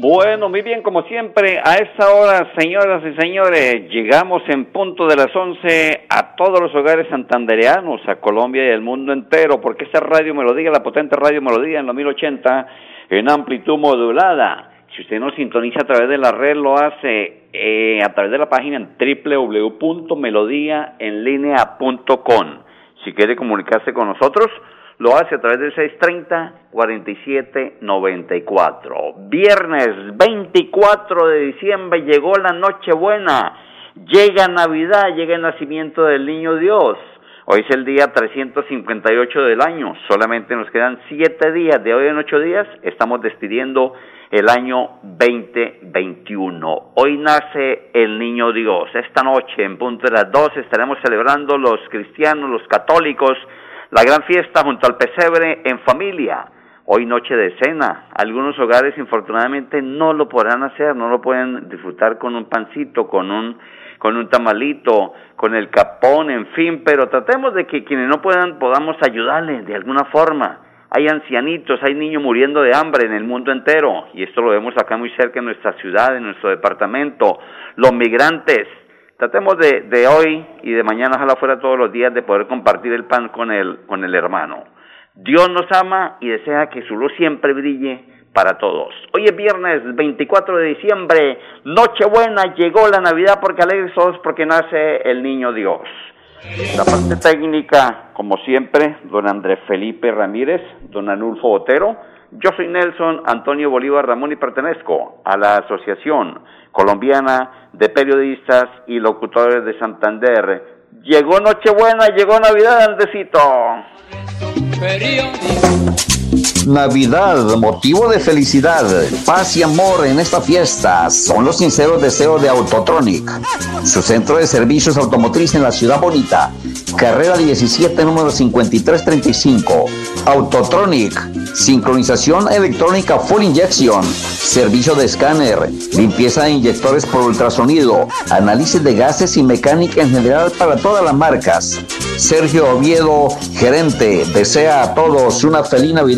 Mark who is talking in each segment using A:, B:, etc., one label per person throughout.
A: Bueno, muy bien, como siempre, a esta hora, señoras y señores, llegamos en punto de las 11 a todos los hogares santandereanos, a Colombia y el mundo entero, porque esta radio melodía, la potente radio melodía en los 1080, en amplitud modulada. Si usted nos sintoniza a través de la red, lo hace eh, a través de la página en www.melodiaenlinea.com. Si quiere comunicarse con nosotros, lo hace a través del 630-4794. Viernes 24 de diciembre llegó la Nochebuena, llega Navidad, llega el nacimiento del Niño Dios. Hoy es el día 358 del año, solamente nos quedan siete días, de hoy en ocho días estamos despidiendo el año 2021. Hoy nace el Niño Dios. Esta noche, en punto de las 12, estaremos celebrando los cristianos, los católicos, la gran fiesta junto al pesebre en familia. Hoy noche de cena. Algunos hogares infortunadamente no lo podrán hacer, no lo pueden disfrutar con un pancito, con un con un tamalito, con el capón, en fin, pero tratemos de que quienes no puedan podamos ayudarles de alguna forma. Hay ancianitos, hay niños muriendo de hambre en el mundo entero y esto lo vemos acá muy cerca en nuestra ciudad, en nuestro departamento. Los migrantes, Tratemos de, de hoy y de mañana, ojalá fuera todos los días, de poder compartir el pan con el, con el hermano. Dios nos ama y desea que su luz siempre brille para todos. Hoy es viernes 24 de diciembre, Nochebuena, llegó la Navidad porque alegres todos porque nace el niño Dios. La parte técnica, como siempre, don Andrés Felipe Ramírez, don Anulfo Otero. Yo soy Nelson Antonio Bolívar Ramón y pertenezco a la Asociación Colombiana de Periodistas y Locutores de Santander. Llegó Nochebuena, llegó Navidad, Andesito.
B: Navidad, motivo de felicidad, paz y amor en esta fiesta son los sinceros deseos de Autotronic, su centro de servicios automotriz en la ciudad bonita. Carrera 17, número 5335. Autotronic, sincronización electrónica full injection, servicio de escáner, limpieza de inyectores por ultrasonido, análisis de gases y mecánica en general para todas las marcas. Sergio Oviedo, gerente, desea a todos una feliz Navidad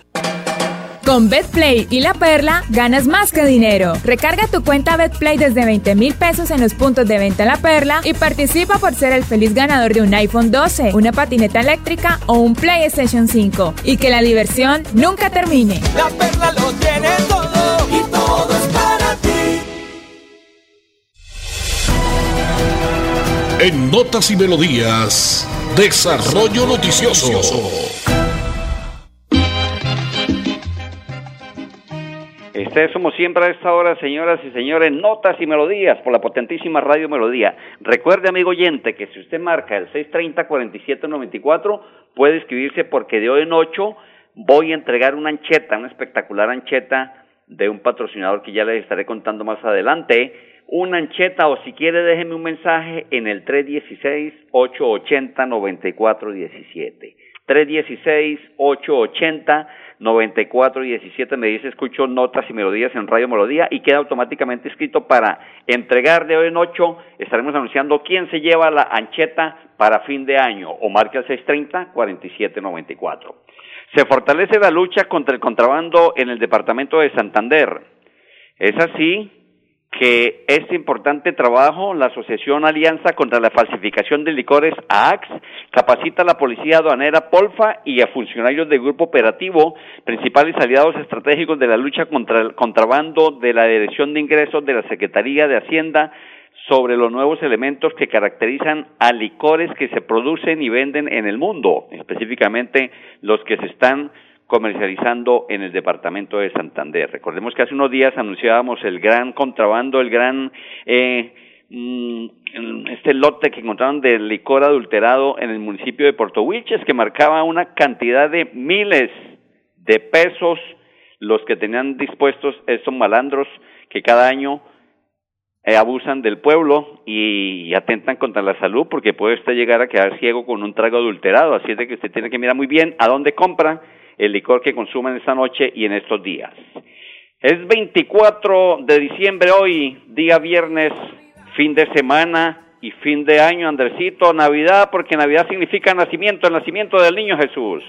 C: Con BetPlay y La Perla ganas más que dinero. Recarga tu cuenta BetPlay desde 20 mil pesos en los puntos de venta La Perla y participa por ser el feliz ganador de un iPhone 12, una patineta eléctrica o un PlayStation 5. Y que la diversión nunca termine.
D: La Perla lo tiene todo y todo es para ti.
E: En Notas y Melodías, Desarrollo Noticioso.
A: Ustedes somos siempre a esta hora, señoras y señores, notas y melodías por la potentísima Radio Melodía. Recuerde, amigo oyente, que si usted marca el 630-4794, puede escribirse porque de hoy en ocho voy a entregar una ancheta, una espectacular ancheta de un patrocinador que ya les estaré contando más adelante. Una ancheta o si quiere déjeme un mensaje en el 316-880-9417. 316-880. 9417 me dice escucho notas y melodías en Radio Melodía y queda automáticamente escrito para entregar de hoy en 8 estaremos anunciando quién se lleva la ancheta para fin de año o marca el 630 4794. Se fortalece la lucha contra el contrabando en el departamento de Santander. Es así que este importante trabajo, la Asociación Alianza contra la Falsificación de Licores, AAX, capacita a la Policía Aduanera Polfa y a funcionarios del Grupo Operativo, principales aliados estratégicos de la lucha contra el contrabando de la Dirección de Ingresos de la Secretaría de Hacienda sobre los nuevos elementos que caracterizan a licores que se producen y venden en el mundo, específicamente los que se están comercializando en el departamento de Santander. Recordemos que hace unos días anunciábamos el gran contrabando, el gran eh, mm, este lote que encontraron de licor adulterado en el municipio de Puerto Wilches, que marcaba una cantidad de miles de pesos los que tenían dispuestos estos malandros que cada año eh, abusan del pueblo y, atentan contra la salud porque puede usted llegar a quedar ciego con un trago adulterado. Así es de que usted tiene que mirar muy bien a dónde compra el licor que consumen esta noche y en estos días. Es 24 de diciembre hoy, día viernes, fin de semana y fin de año, Andresito, Navidad, porque Navidad significa nacimiento, el nacimiento del niño Jesús.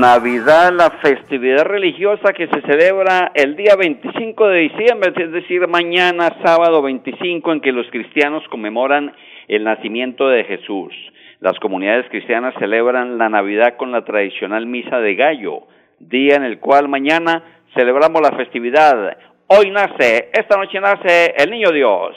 A: Navidad, la festividad religiosa que se celebra el día 25 de diciembre, es decir, mañana sábado 25 en que los cristianos conmemoran el nacimiento de Jesús. Las comunidades cristianas celebran la Navidad con la tradicional misa de gallo, día en el cual mañana celebramos la festividad. Hoy nace, esta noche nace el niño Dios.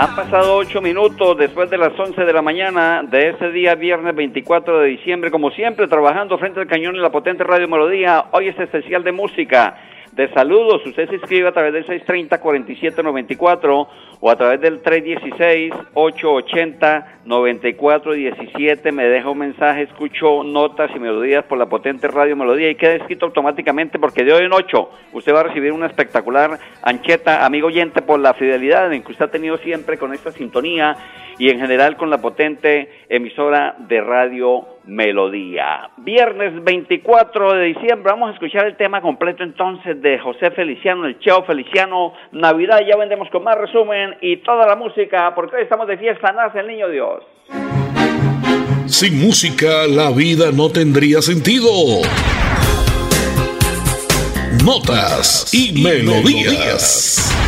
A: Han pasado ocho minutos después de las once de la mañana de ese día viernes 24 de diciembre, como siempre trabajando frente al cañón en la potente Radio Melodía. Hoy es especial de música, de saludos. Usted se inscribe a través del 630-4794 o a través del 316-880-9417. Me deja un mensaje, escucho notas y melodías por la potente Radio Melodía y queda escrito automáticamente porque de hoy en ocho usted va a recibir una espectacular ancheta, amigo oyente, por la fidelidad en que usted ha tenido siempre con esta sintonía y en general con la potente emisora de Radio Melodía. Viernes 24 de diciembre, vamos a escuchar el tema completo entonces de José Feliciano, el Cheo Feliciano, Navidad, ya vendemos con más resumen y toda la música, porque hoy estamos de fiesta, nace el Niño Dios.
E: Sin música la vida no tendría sentido. Notas y, melodías.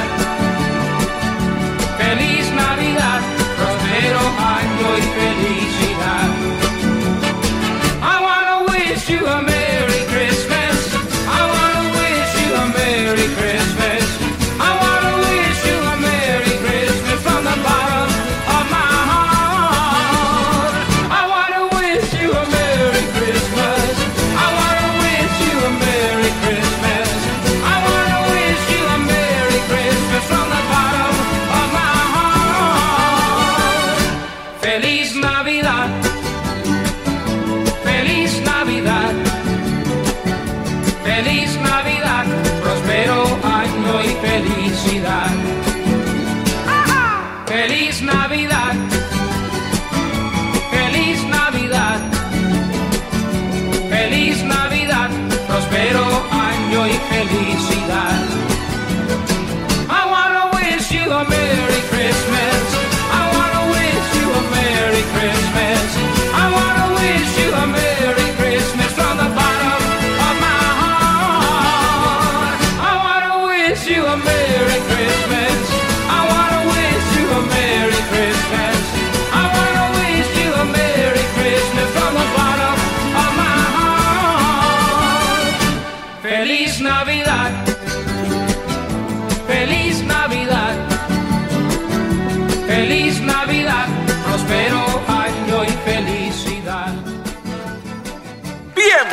F: felicidad. I wanna wish you a Merry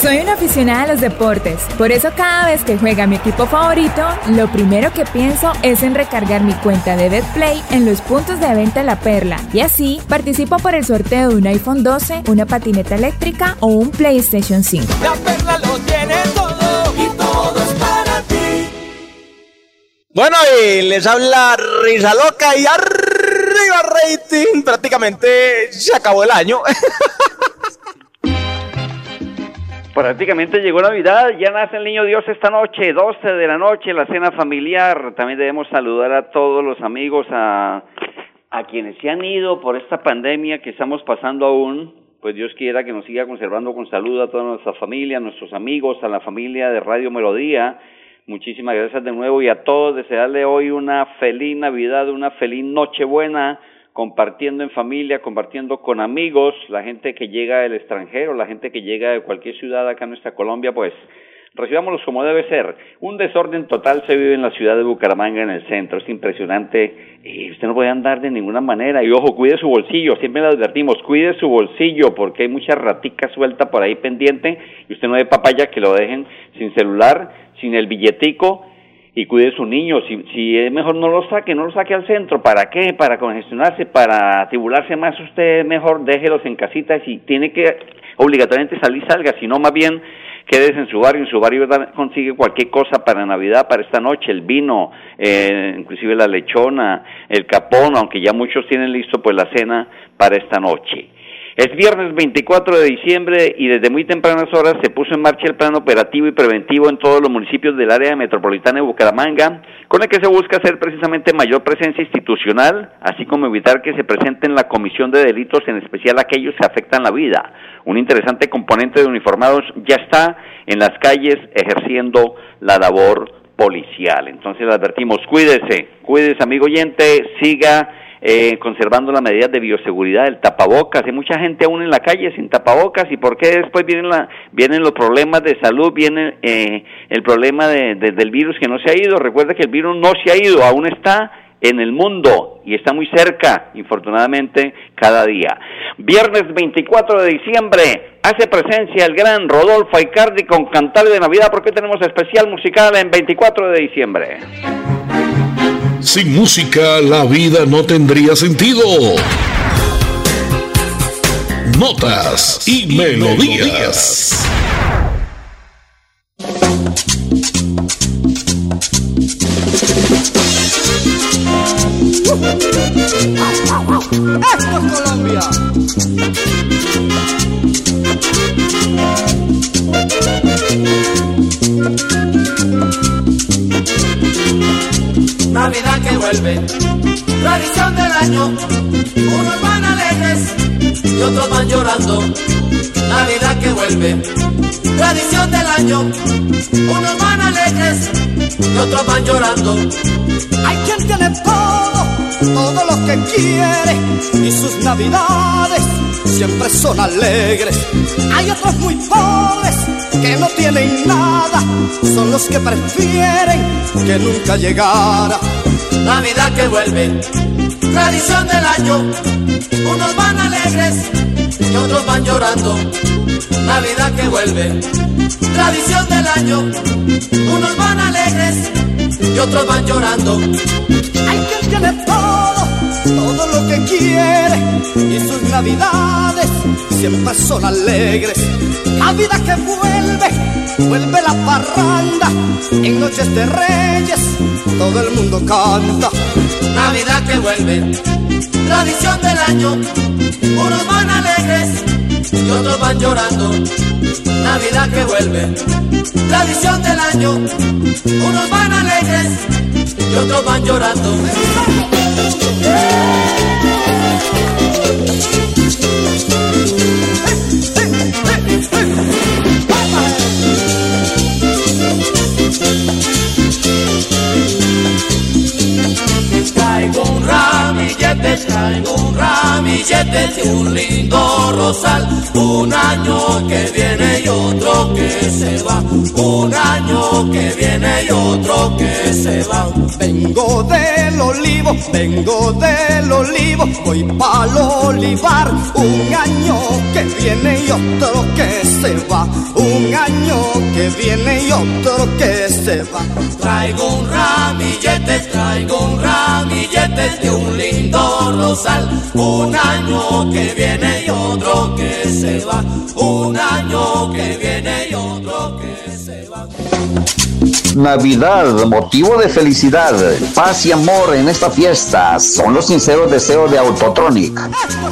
C: Soy una aficionada a los deportes, por eso cada vez que juega mi equipo favorito, lo primero que pienso es en recargar mi cuenta de BetPlay en los puntos de venta La Perla y así participo por el sorteo de un iPhone 12, una patineta eléctrica o un PlayStation 5.
G: La perla lo tiene todo y todo es para ti. Bueno, y les habla Risa Loca y arriba rating. Prácticamente se acabó el año.
A: Prácticamente llegó Navidad, ya nace el niño Dios esta noche, 12 de la noche, la cena familiar. También debemos saludar a todos los amigos, a, a quienes se han ido por esta pandemia que estamos pasando aún. Pues Dios quiera que nos siga conservando con salud a toda nuestra familia, a nuestros amigos, a la familia de Radio Melodía. Muchísimas gracias de nuevo y a todos desearle hoy una feliz Navidad, una feliz Nochebuena compartiendo en familia, compartiendo con amigos, la gente que llega del extranjero, la gente que llega de cualquier ciudad acá en nuestra Colombia, pues recibámoslos como debe ser. Un desorden total se vive en la ciudad de Bucaramanga, en el centro, es impresionante. Y usted no puede andar de ninguna manera. Y ojo, cuide su bolsillo, siempre le advertimos, cuide su bolsillo, porque hay mucha ratica suelta por ahí pendiente, y usted no ve papaya que lo dejen sin celular, sin el billetico, y cuide su niño. Si, si es mejor no lo saque, no lo saque al centro. ¿Para qué? Para congestionarse, para atribularse más. Usted mejor déjelos en casita. Si tiene que obligatoriamente salir, salga. Si no, más bien quédese en su barrio. En su barrio consigue cualquier cosa para Navidad, para esta noche. El vino, eh, inclusive la lechona, el capón, aunque ya muchos tienen listo pues la cena para esta noche. Es viernes 24 de diciembre y desde muy tempranas horas se puso en marcha el plan operativo y preventivo en todos los municipios del área metropolitana de Bucaramanga, con el que se busca hacer precisamente mayor presencia institucional, así como evitar que se presenten la comisión de delitos, en especial aquellos que afectan la vida. Un interesante componente de uniformados ya está en las calles ejerciendo la labor policial. Entonces le advertimos, cuídese, cuídese amigo oyente, siga eh, conservando las medidas de bioseguridad, el tapabocas. Hay mucha gente aún en la calle sin tapabocas. ¿Y por qué después vienen, la, vienen los problemas de salud? Viene eh, el problema de, de- del virus que no se ha ido. Recuerda que el virus no se ha ido, aún está en el mundo y está muy cerca, infortunadamente, cada día. Viernes 24 de diciembre hace presencia el gran Rodolfo Aicardi con Cantar de Navidad porque tenemos especial musical en 24 de diciembre.
E: Sin música la vida no tendría sentido. Notas y melodías.
G: Esto es Colombia.
D: Navidad que vuelve, tradición del año. Unos van alegres y otros van llorando. Navidad que vuelve, tradición del año. Unos van alegres y otros van llorando.
G: Hay quien tiene todo
H: todo lo que quiere y sus navidades siempre son alegres. Hay otros muy pobres que no tienen nada, son los que prefieren que nunca llegara.
D: Navidad que vuelve, tradición del año, unos van alegres y otros van llorando. Navidad que vuelve, tradición del año, unos van alegres y otros van llorando.
H: Hay quien tiene todo, todo lo que quiere y sus navidades siempre son alegres. Navidad que vuelve, vuelve la parranda en noches de reyes, todo el mundo canta.
D: Navidad que vuelve, tradición del año, unos van alegres y otros van llorando. Navidad que vuelve, tradición del año, unos van alegres y otros van llorando. just traigo un ramillete de un lindo rosal. Un año que viene y otro que se va. Un año que viene y otro que se va.
H: Vengo del olivo, vengo del olivo, voy pa'l olivar. Un año que viene y otro que se va. Un año que viene y otro que se va.
D: Traigo un ramillete, traigo un ramillete de un lindo rosal. Un año que viene y otro que se va. Un año que viene y otro que se va.
B: Navidad, motivo de felicidad, paz y amor en esta fiesta son los sinceros deseos de Autotronic,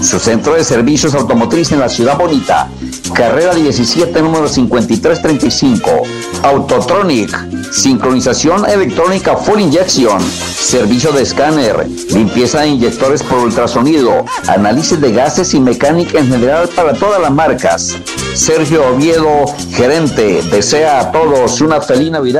B: su centro de servicios automotriz en la ciudad bonita. Carrera 17, número 5335. Autotronic, sincronización electrónica full injection, servicio de escáner, limpieza de inyectores por ultrasonido, análisis de gases y mecánica en general para todas las marcas. Sergio Oviedo, gerente, desea a todos una feliz Navidad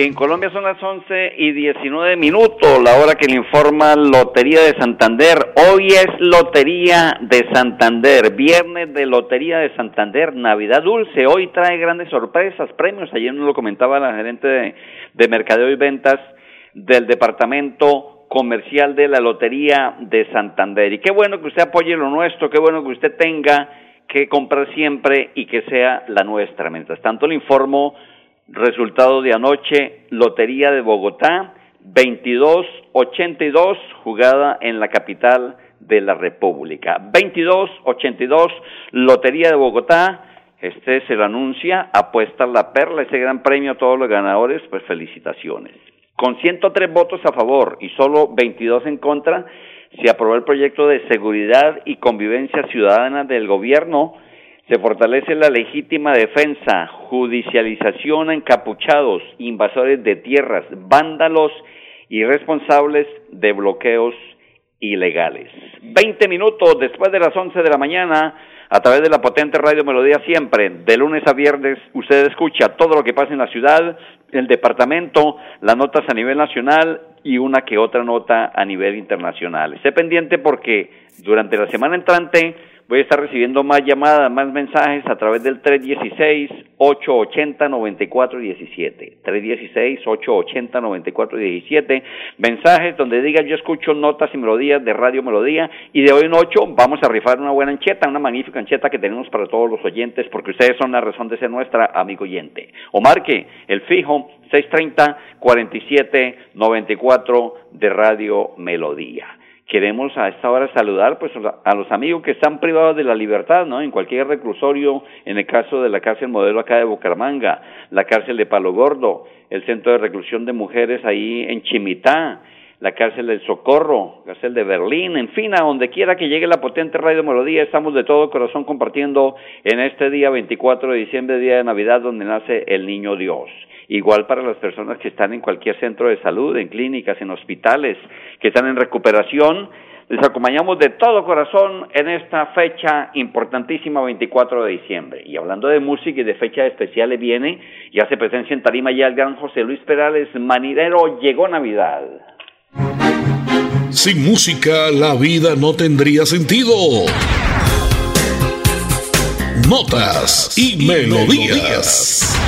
A: En Colombia son las 11 y 19 minutos, la hora que le informa Lotería de Santander. Hoy es Lotería de Santander, viernes de Lotería de Santander, Navidad Dulce. Hoy trae grandes sorpresas, premios. Ayer nos lo comentaba la gerente de, de Mercadeo y Ventas del Departamento Comercial de la Lotería de Santander. Y qué bueno que usted apoye lo nuestro, qué bueno que usted tenga que comprar siempre y que sea la nuestra. Mientras tanto, le informo Resultado de anoche, Lotería de Bogotá, 22-82, jugada en la capital de la República. 22-82, Lotería de Bogotá, este se lo anuncia, apuesta la perla, ese gran premio a todos los ganadores, pues felicitaciones. Con 103 votos a favor y solo 22 en contra, se aprobó el proyecto de seguridad y convivencia ciudadana del gobierno, se fortalece la legítima defensa, judicialización a encapuchados, invasores de tierras, vándalos y responsables de bloqueos ilegales. Veinte minutos después de las once de la mañana, a través de la potente radio Melodía siempre, de lunes a viernes, usted escucha todo lo que pasa en la ciudad, el departamento, las notas a nivel nacional y una que otra nota a nivel internacional. Esté pendiente porque durante la semana entrante Voy a estar recibiendo más llamadas, más mensajes a través del 316-880-9417. 316-880-9417. Mensajes donde diga yo escucho notas y melodías de Radio Melodía. Y de hoy en ocho vamos a rifar una buena ancheta, una magnífica ancheta que tenemos para todos los oyentes, porque ustedes son la razón de ser nuestra amigo oyente. O marque el fijo 630-4794 de Radio Melodía queremos a esta hora saludar pues a los amigos que están privados de la libertad, ¿no? En cualquier reclusorio, en el caso de la cárcel modelo acá de Bucaramanga, la cárcel de Palo Gordo, el centro de reclusión de mujeres ahí en Chimitá, la cárcel del Socorro, la cárcel de Berlín, en fin, a donde quiera que llegue la potente radio Melodía, estamos de todo corazón compartiendo en este día 24 de diciembre, día de Navidad, donde nace el Niño Dios. Igual para las personas que están en cualquier centro de salud, en clínicas, en hospitales, que están en recuperación, les acompañamos de todo corazón en esta fecha importantísima, 24 de diciembre. Y hablando de música y de fechas especiales, viene y hace presencia en Tarima ya el gran José Luis Perales, Maninero, llegó Navidad.
E: Sin música, la vida no tendría sentido. Notas y, melodías.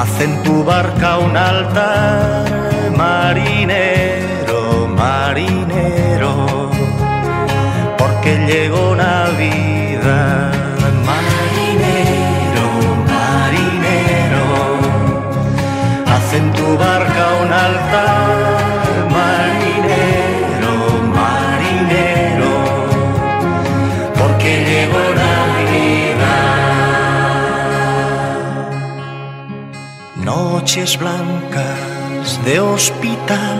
I: Haz en tu barca un altar, marinero, marinero, porque llegó Navidad. Marinero, marinero, haz en tu barca un altar, blancas de hospital,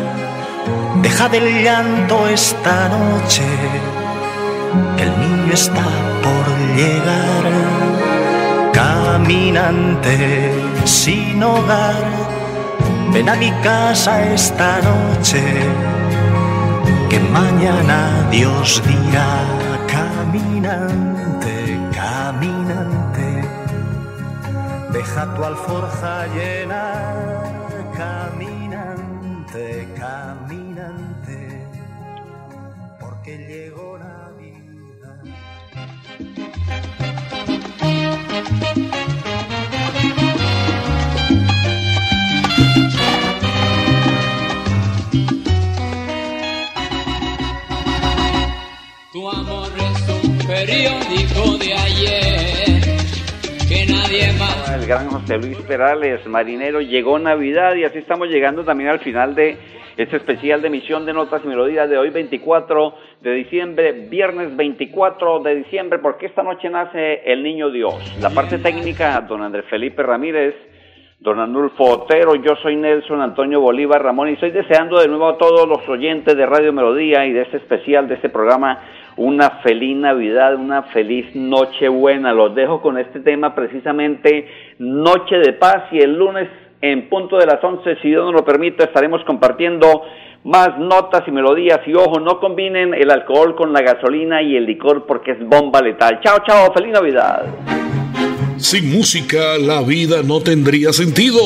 I: deja del llanto esta noche, el niño está por llegar, caminante sin hogar, ven a mi casa esta noche, que mañana Dios dirá, caminante, caminante Deja tu alforja llena, caminante, caminante, porque llegó la vida.
F: Tu amor es un periódico de ayer
A: El gran José Luis Perales, marinero, llegó Navidad y así estamos llegando también al final de este especial de emisión de Notas y Melodías de hoy 24 de diciembre, viernes 24 de diciembre, porque esta noche nace el Niño Dios. La parte técnica, don Andrés Felipe Ramírez, don Anulfo Otero, yo soy Nelson Antonio Bolívar Ramón y estoy deseando de nuevo a todos los oyentes de Radio Melodía y de este especial, de este programa, una feliz Navidad, una feliz Nochebuena. Los dejo con este tema precisamente Noche de Paz y el lunes en punto de las 11, si Dios nos lo permite, estaremos compartiendo más notas y melodías y ojo, no combinen el alcohol con la gasolina y el licor porque es bomba letal. Chao, chao, feliz Navidad.
E: Sin música, la vida no tendría sentido.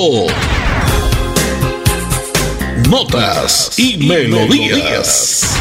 E: Notas y, melodías.